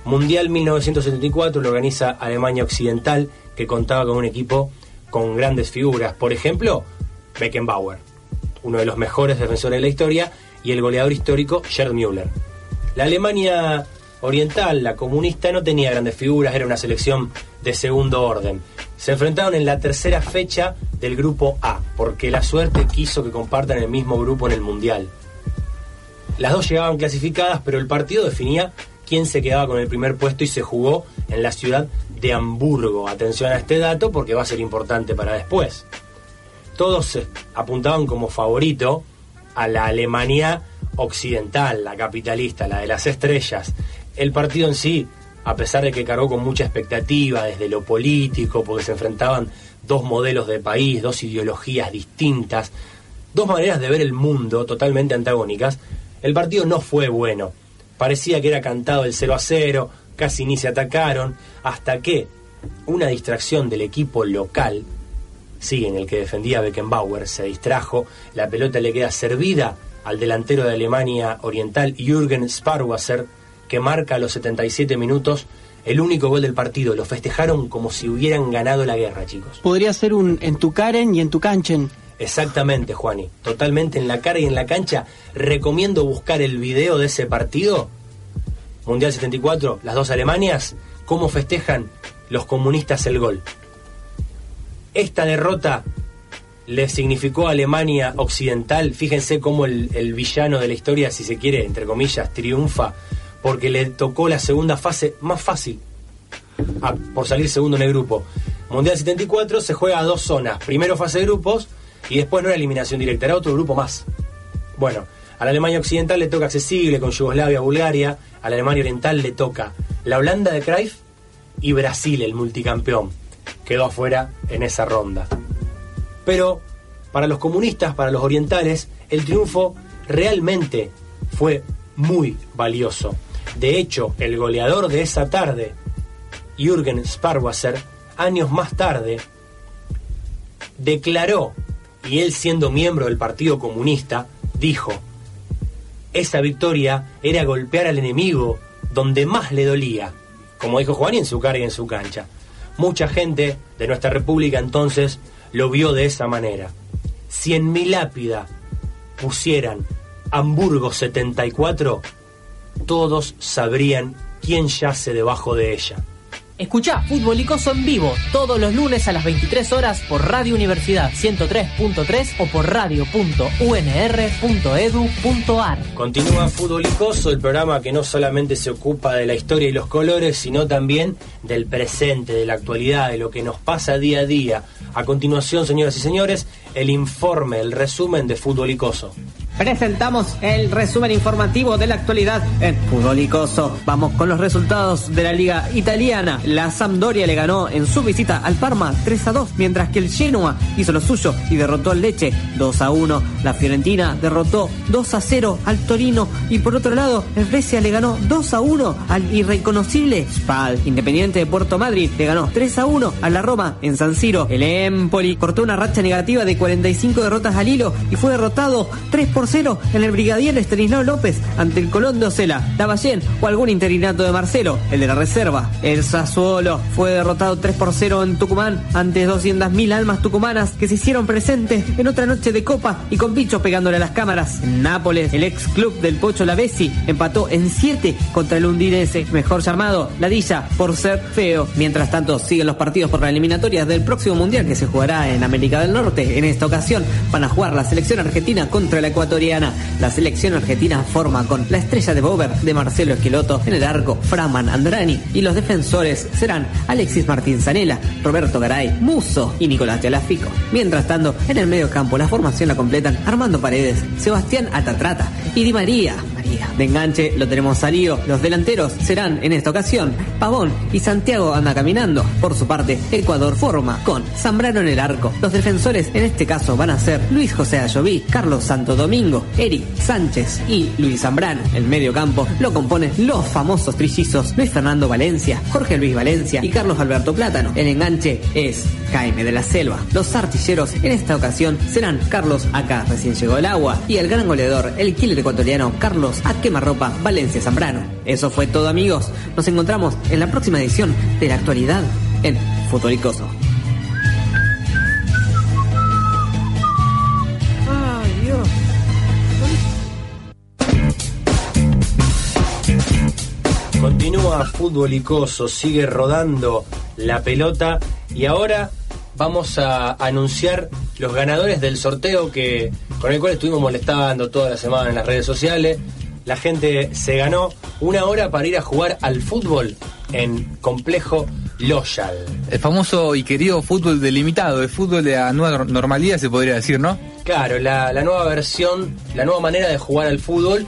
Mundial 1974 lo organiza Alemania Occidental, que contaba con un equipo con grandes figuras. Por ejemplo, Beckenbauer, uno de los mejores defensores de la historia, y el goleador histórico Gerd Müller. La Alemania Oriental, la comunista, no tenía grandes figuras, era una selección de segundo orden. Se enfrentaron en la tercera fecha del grupo A, porque la suerte quiso que compartan el mismo grupo en el Mundial. Las dos llegaban clasificadas, pero el partido definía quién se quedaba con el primer puesto y se jugó en la ciudad de Hamburgo. Atención a este dato porque va a ser importante para después. Todos se apuntaban como favorito a la Alemania occidental, la capitalista, la de las estrellas. El partido en sí, a pesar de que cargó con mucha expectativa desde lo político, porque se enfrentaban dos modelos de país, dos ideologías distintas, dos maneras de ver el mundo totalmente antagónicas, el partido no fue bueno. Parecía que era cantado el 0 a 0, casi ni se atacaron, hasta que una distracción del equipo local, sí, en el que defendía Beckenbauer, se distrajo, la pelota le queda servida al delantero de Alemania Oriental, Jürgen Sparwasser, que marca a los 77 minutos el único gol del partido. Lo festejaron como si hubieran ganado la guerra, chicos. Podría ser un en tu Karen y en tu Canchen. Exactamente, Juani. Totalmente en la cara y en la cancha. Recomiendo buscar el video de ese partido. Mundial 74, las dos Alemanias, cómo festejan los comunistas el gol. Esta derrota le significó a Alemania Occidental, fíjense cómo el, villano de la historia, si se quiere, entre comillas, triunfa, porque le tocó la segunda fase más fácil, a- por salir segundo en el grupo. Mundial 74 se juega a dos zonas, primero fase de grupos y después no era eliminación directa, era otro grupo más. Bueno, a la Alemania Occidental le toca accesible con Yugoslavia, Bulgaria, a la Alemania Oriental le toca la Holanda de Cruyff y Brasil, el multicampeón. Quedó afuera en esa ronda. Pero para los comunistas, para los orientales, el triunfo realmente fue muy valioso. De hecho, el goleador de esa tarde, Jürgen Sparwasser, años más tarde, declaró, y él siendo miembro del Partido Comunista, dijo, esa victoria era golpear al enemigo donde más le dolía, como dijo Juan en su cara y en su cancha. Mucha gente de nuestra república entonces lo vio de esa manera. Si en mi lápida pusieran Hamburgo 74, todos sabrían quién yace debajo de ella. Escuchá Fútbol Icoso en vivo todos los lunes a las 23 horas por Radio Universidad 103.3 o por radio.unr.edu.ar. Continúa Fútbol Icoso, el programa que no solamente se ocupa de la historia y los colores, sino también del presente, de la actualidad, de lo que nos pasa día a día. A continuación, señoras y señores, el informe, el resumen de Fútbol Icoso. Presentamos el resumen informativo de la actualidad en Fútbol. Vamos con los resultados de la Liga Italiana. La Sampdoria le ganó en su visita al Parma 3 a 2, mientras que el Genoa hizo lo suyo y derrotó al Leche 2 a 1. La Fiorentina derrotó 2 a 0 al Torino y por otro lado, el Brescia le ganó 2 a 1 al irreconocible Spal. Independiente de Puerto Madrid le ganó 3 a 1 a la Roma en San Siro. El Empoli cortó una racha negativa de 45 derrotas al hilo y fue derrotado 3 por 0 en el Brigadier Estanislao López ante el Colón de Ocela, Lavallén o algún interinato de Marcelo, el de la reserva. El Sassuolo fue derrotado 3 por 0 en Tucumán ante 200.000 almas tucumanas que se hicieron presentes en otra noche de copa y con bichos pegándole a las cámaras. En Nápoles, el ex club del Pocho Lavesi empató en 7 contra el Undinese, mejor llamado Ladilla por ser feo. Mientras tanto, siguen los partidos por las eliminatorias del próximo mundial que se jugará en América del Norte. En esta ocasión van a jugar la selección argentina contra la La selección argentina forma con la estrella de Bober de Marcelo Esqueloto en el arco, Framan Andrani y los defensores serán Alexis Martín Zanella, Roberto Garay, Muso y Nicolás Tealafico. Mientras tanto, en el medio campo la formación la completan Armando Paredes, Sebastián Atatrata y Di María. De enganche lo tenemos a Lío. Los delanteros serán en esta ocasión Pavón y Santiago anda caminando. Por su parte, Ecuador forma con Zambrano en el arco. Los defensores en este caso van a ser Luis José Ayoví, Carlos Santo Domingo, Eric Sánchez y Luis Zambrano. El medio campo lo componen los famosos trillizos Luis Fernando Valencia, Jorge Luis Valencia y Carlos Alberto Plátano. El enganche es Jaime de la Selva. Los artilleros en esta ocasión serán Carlos acá recién llegó el agua y el gran goleador, el killer ecuatoriano Carlos a quemarropa Valencia Zambrano. Eso fue todo amigos. Nos encontramos en la próxima edición de la actualidad en Futuricoso. Ay, Dios. Continúa Fútbol Icoso, sigue rodando la pelota y ahora vamos a anunciar los ganadores del sorteo que con el cual estuvimos molestando toda la semana en las redes sociales. La gente se ganó una hora para ir a jugar al fútbol en Complejo Loyal. El famoso y querido fútbol delimitado, el fútbol de la nueva nor- normalidad se podría decir, ¿no? Claro, la, la nueva versión, la nueva manera de jugar al fútbol,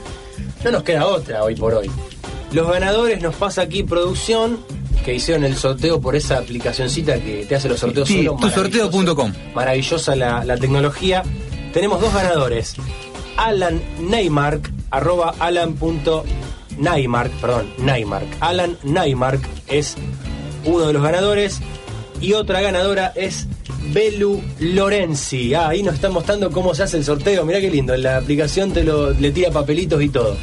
no nos queda otra hoy por hoy. Los ganadores nos pasa aquí producción, que hicieron el sorteo por esa aplicacioncita que te hace los sorteos Sí, solo. tusorteo.com. Maravillosa la, la tecnología. Tenemos dos ganadores. Alan Neymark, arroba alan.neymark, perdón, Neymark. Alan Neymark es uno de los ganadores. Y otra ganadora es Belu Lorenzi. Ah, ahí nos está mostrando cómo se hace el sorteo. Mirá qué lindo. En la aplicación te lo, le tira papelitos y todo.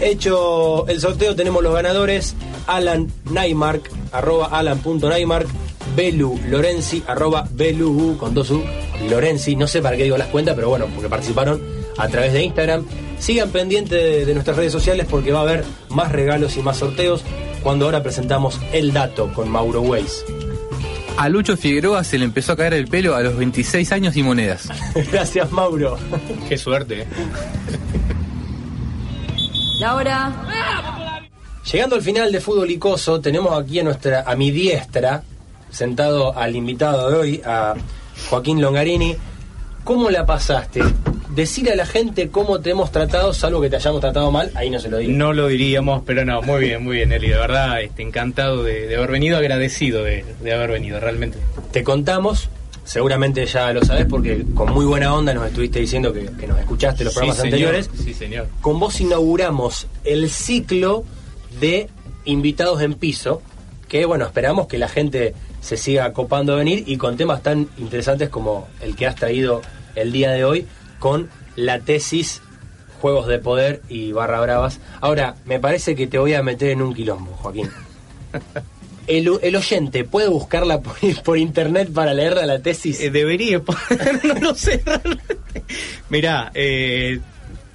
Hecho el sorteo, tenemos los ganadores: Alan Neymark, arroba alan.neymark, Belu Lorenzi, arroba Belu con dos U, Lorenzi. No sé para qué digo las cuentas, pero bueno, porque participaron a través de Instagram. Sigan pendientes de, de nuestras redes sociales porque va a haber más regalos y más sorteos cuando ahora presentamos El Dato con Mauro Weiss. A Lucho Figueroa se le empezó a caer el pelo a los 26 años y monedas. *laughs* Gracias, Mauro. Qué suerte. ¿eh? Laura. Llegando al final de Fútbol Icoso, tenemos aquí a nuestra, a mi diestra, sentado al invitado de hoy, a Joaquín Longarini. ¿Cómo la pasaste? Decir a la gente cómo te hemos tratado, salvo que te hayamos tratado mal, ahí no se lo digo. No lo diríamos, pero no, muy bien, muy bien, Eli. De verdad, este, encantado de, de haber venido, agradecido de, de haber venido, realmente. Te contamos, seguramente ya lo sabes porque con muy buena onda nos estuviste diciendo que, que nos escuchaste los Sí, programas señor. anteriores. Sí, señor. Con vos inauguramos el ciclo de invitados en piso, que bueno, esperamos que la gente se siga copando a venir y con temas tan interesantes como el que has traído el día de hoy, con la tesis Juegos de Poder y Barra Bravas. Ahora, me parece que te voy a meter en un quilombo, Joaquín. *laughs* El, el oyente puede buscarla por, por internet para leerla la tesis. Eh, debería *laughs* no lo sé realmente. Mirá, eh,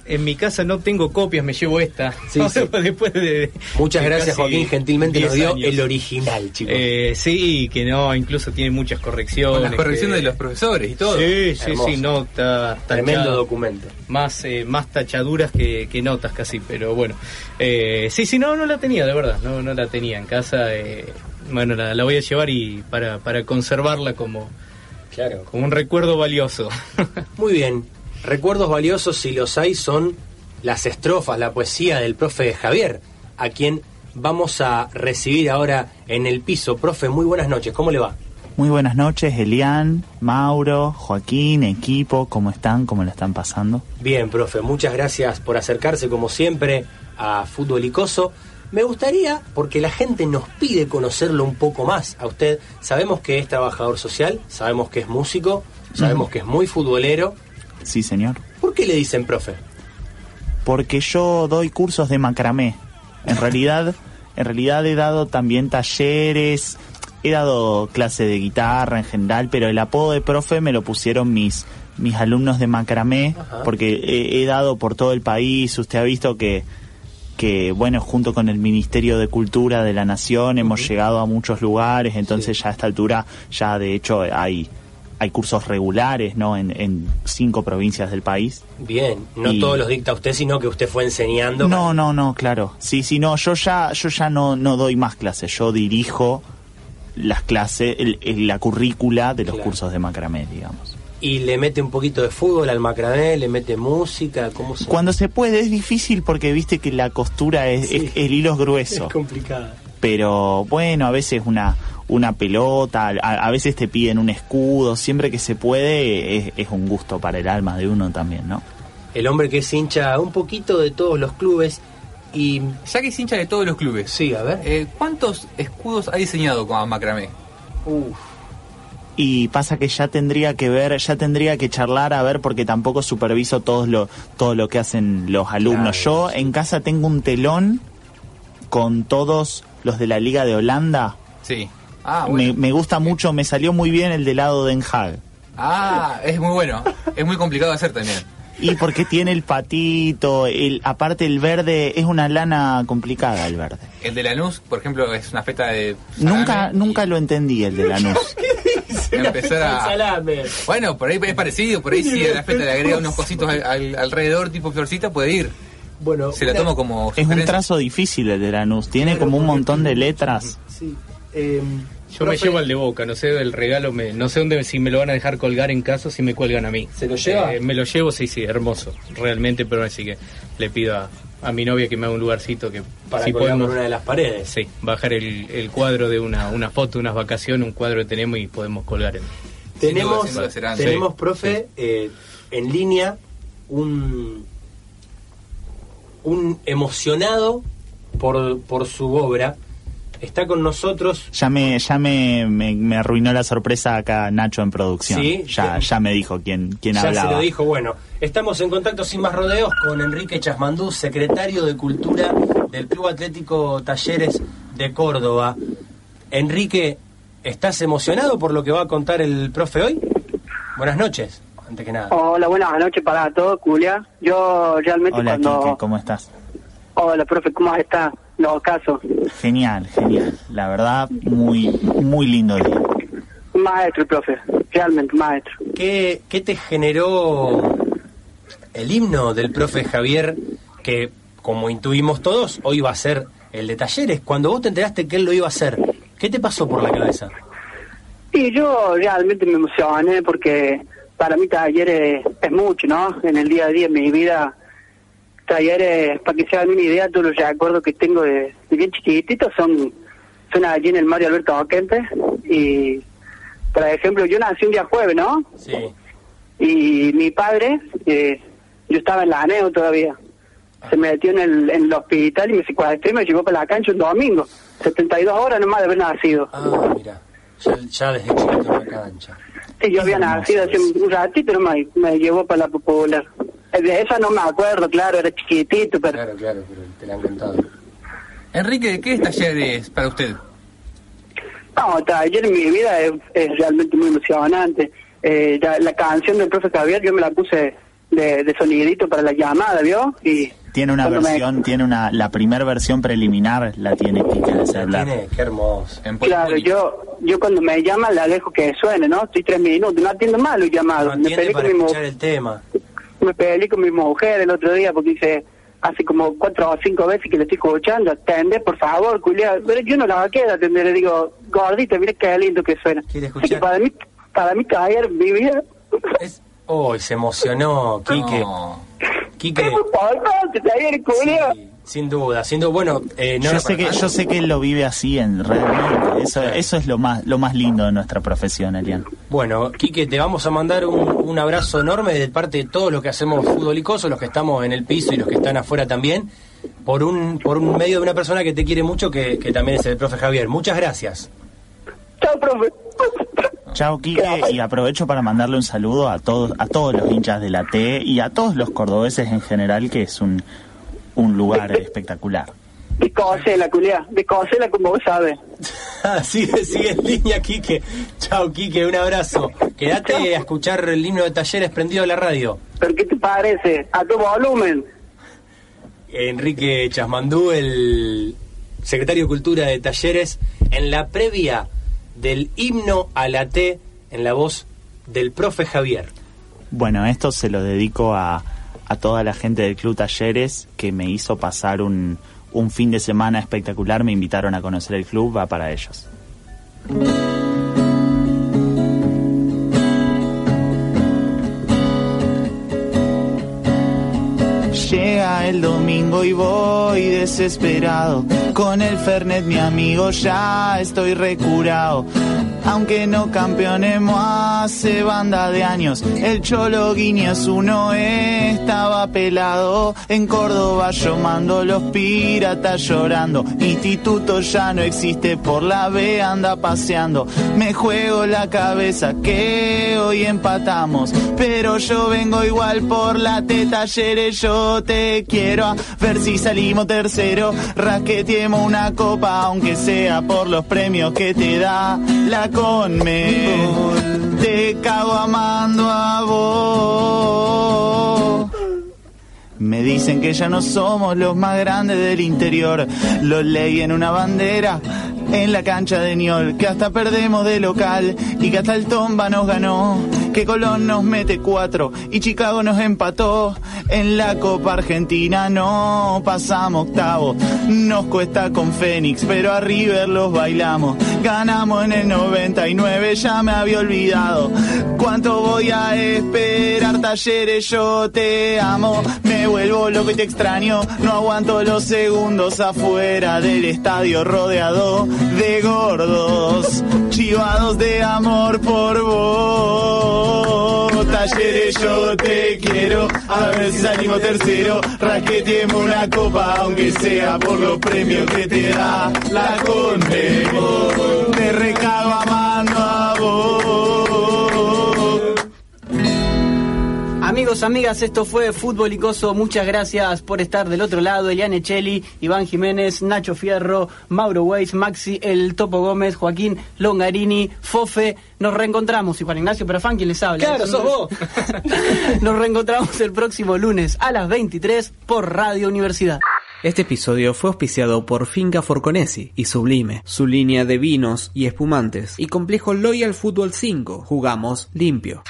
en mi casa no tengo copias, me llevo esta. Sí, *laughs* sí. Después de, Muchas de gracias, Joaquín. Gentilmente nos 10 dio años. el original, chicos. Eh, sí, que no, incluso tiene muchas correcciones. Con las correcciones que- de los profesores y todo. Sí, sí, Hermoso. sí, nota. Tremendo documento. Más, eh, más tachaduras que, que notas casi, pero bueno. Eh, sí, sí, no, no la tenía, de verdad, no, no la tenía en casa. eh, bueno, la, la voy a llevar y para, para conservarla como, Claro. como un recuerdo valioso. *laughs* Muy bien. Recuerdos valiosos, si los hay, son las estrofas, la poesía del profe Javier, a quien vamos a recibir ahora en el piso. Profe, muy buenas noches, ¿cómo le va? Muy buenas noches, Elian, Mauro, Joaquín, equipo, ¿cómo están? ¿Cómo la están pasando? Bien, profe, muchas gracias por acercarse como siempre a Fútbol Icoso. Me gustaría, porque la gente nos pide conocerlo un poco más a usted, sabemos que es trabajador social, sabemos que es músico, sabemos que es muy futbolero. Sí, señor. ¿Por qué le dicen profe? Porque yo doy cursos de macramé. En realidad, *laughs* en realidad he dado también talleres, he dado clase de guitarra en general, pero el apodo de profe me lo pusieron mis mis alumnos de macramé, Ajá. porque he, he dado por todo el país. Usted ha visto que que bueno, junto con el Ministerio de Cultura de la Nación hemos llegado a muchos lugares, entonces ya a esta altura ya de hecho hay hay cursos regulares, ¿no? En, en cinco provincias del país. Bien, no Y- todos los dicta usted, sino que usted fue enseñando. No, no, no, claro. Sí, sí, no, yo ya, yo ya no, no doy más clases, yo dirijo las clases, el- el- la currícula de los Claro. cursos de macramé, digamos. Y le mete un poquito de fútbol al macramé, le mete música, ¿cómo se Cuando se puede es difícil porque viste que la costura es, Sí. es- el hilo es grueso. *laughs* Es complicada. pero bueno, a veces una una pelota, a, a veces te piden un escudo, siempre que se puede es, es un gusto para el alma de uno también, ¿no? El hombre que es hincha un poquito de todos los clubes y... Ya que es hincha de todos los clubes, Sí, a ver. eh, ¿cuántos escudos ha diseñado con macramé? Uf, Y pasa que ya tendría que ver, ya tendría que charlar a ver porque tampoco superviso todo lo todo lo que hacen los alumnos. Claro, Yo en casa tengo un telón con todos los de la Liga de Holanda. Sí. Ah, me, bueno. me gusta mucho, me salió muy bien el de lado de Den Haag. Ah, es muy bueno. Es muy complicado de hacer también. Y porque tiene el patito, el, aparte el verde, es una lana complicada el verde. El de Lanús, por ejemplo, es una feta de... Nunca, nunca lo entendí el de *laughs* Lanús. Empezar a... salame. Bueno, por ahí es parecido, por ahí si a la feta le agrega unos cositos al- al- alrededor, tipo florcita, puede ir. Bueno, Se la tomo como... Es un trazo difícil el de Lanús, tiene como un montón de letras. Sí. Eh, Yo me llevo al de boca, no sé del regalo, me, no sé dónde, si me lo van a dejar colgar en casa o si me cuelgan a mí. ¿Se lo lleva? Eh, me lo llevo, sí, sí, hermoso, realmente, pero así que le pido a, a mi novia que me haga un lugarcito que Para si colgar podemos, por una de las paredes. sí, bajar el, el cuadro de una, una foto, unas vacaciones, un cuadro que tenemos y podemos colgar en... Sin Tenemos, duda, sin duda serán. tenemos Sí, profe, eh, en línea un, un emocionado por, por su obra. Está con nosotros. Ya me, ya me, me, me arruinó la sorpresa acá Nacho en producción. Sí, ya, ya me dijo quién, quién ya hablaba. se lo dijo. Bueno, estamos en contacto sin más rodeos con Enrique Chasmandú, secretario de Cultura del Club Atlético Talleres de Córdoba. Enrique, ¿estás emocionado por lo que va a contar el profe hoy? Buenas noches, antes que nada. Hola, buenas noches para todos, Julia. Yo realmente Hola, cuando... ¿cómo estás? Hola, profe, ¿cómo está? Los casos. Genial, genial. La verdad, muy, muy lindo día. Maestro, profe. Realmente, maestro. ¿Qué, ¿Qué te generó el himno del profe Javier que, como intuimos todos, hoy va a ser el de talleres? Cuando vos te enteraste que él lo iba a hacer, ¿qué te pasó por la cabeza? Y yo realmente me emocioné porque para mí talleres es mucho, ¿no? En el día a día, en mi vida, talleres, para que se hagan una idea, todos los recuerdos que tengo de, de bien chiquitito son, son allí en el Mario Alberto Oquente. Y, por ejemplo, yo nací un día jueves, ¿no? Sí. Y mi padre, eh, yo estaba en la ANEO todavía, se metió en el, en el hospital y me secuestró y me llevó para la cancha un domingo. 72 horas nomás de haber nacido. Ah, mira, ya, ya desde chiquito en la cancha. Sí, yo había nacido hace un un ratito nomás y me llevó para la popular. De esa no me acuerdo, claro, era chiquitito, pero... Claro, claro, pero te la han contado. Enrique, ¿qué es talleres para usted? No, taller en mi vida es, es realmente muy emocionante. Eh, la, la canción del profe Javier yo me la puse de, de sonidito para la llamada, ¿vio? Y Tiene una me- versión, tiene una, la primera versión preliminar la tiene Quique de celular. Tiene, qué hermoso. Claro, yo yo cuando me llaman la dejo que suene, ¿no? Estoy tres minutos, no atiendo más los llamados. me Atiende para mi mu- escuchar el tema. Me peleé con mi mujer el otro día porque dice hace como cuatro o cinco veces que le estoy escuchando, atende, por favor, culiao. Pero yo no la quiero atender, le digo, gordita, mira qué lindo que suena. Que para mí, para mí caer mi vida Oh, se emocionó, *laughs* Quique. Quique, es muy importante, taller, culiao. Sin duda, sin duda. Bueno, eh, no yo sé que yo sé que él lo vive así en realmente. Eso, eso es lo más lo más lindo de nuestra profesión, Elian. Bueno, Quique, te vamos a mandar un, un abrazo enorme de parte de todos los que hacemos futbolicoso, los que estamos en el piso y los que están afuera también, por un, por un medio de una persona que te quiere mucho, que, que también es el profe Javier. Muchas gracias. Chao, profe. Chao, Quique, y aprovecho para mandarle un saludo a todos a todos los hinchas de la T y a todos los cordobeses en general, que es un, un lugar espectacular. De cosela, culiao, de cosela como vos sabes. *laughs* Sigue, sigue en línea, Quique. Chao, Quique, un abrazo. Quédate a escuchar el himno de talleres prendido a la radio. ¿Pero qué te parece? A tu volumen. Enrique Chasmandú, el secretario de Cultura de Talleres, en la previa del himno a la T en la voz del profe Javier. Bueno, esto se lo dedico a, a toda la gente del Club Talleres que me hizo pasar un, un fin de semana espectacular. Me invitaron a conocer el club, va para ellos. Llega el domingo y voy desesperado. Con el Fernet, mi amigo, ya estoy recurado. Aunque no campeonemos hace banda de años, el Cholo Guiñez uno estaba pelado. En Córdoba yo los piratas llorando. Instituto ya no existe, por la B anda paseando. Me juego la cabeza que hoy empatamos, pero yo vengo igual por la T talleres. Yo te quiero a ver si salimos tercero. Rasqueteemos una copa, aunque sea por los premios que te da la Te cago amando a vos. Me dicen que ya no somos los más grandes del interior. Los leí en una bandera en la cancha de Niol. Que hasta perdemos de local y que hasta el Tomba nos ganó. Que Colón nos mete cuatro y Chicago nos empató. En la Copa Argentina no pasamos octavo. Nos cuesta con Fénix, pero a River los bailamos. Ganamos en el 99, ya me había olvidado. ¿Cuánto voy a esperar, talleres? Yo te amo. Me vuelvo loco y te extraño. No aguanto los segundos afuera del estadio rodeado de gordos. Chivados de amor por vos. Talleres, yo te quiero. A ver si salimos tercero. Rasqueteemos una copa, aunque sea por los premios que te da la Conmebol. Te recago Amigos amigas, esto fue Fútbol Icoso. Muchas gracias por estar del otro lado. Eliane Cheli, Iván Jiménez, Nacho Fierro, Mauro Weiss, Maxi, El Topo Gómez, Joaquín Longarini, Fofe. Nos reencontramos. Y Juan Ignacio Perafán, quien les habla. Claro, sos vos. *laughs* Nos reencontramos el próximo lunes a las 23 por Radio Universidad. Este episodio fue auspiciado por Finca Forconesi y Sublime, su línea de vinos y espumantes, y Complejo Loyal Football 5. Jugamos limpio.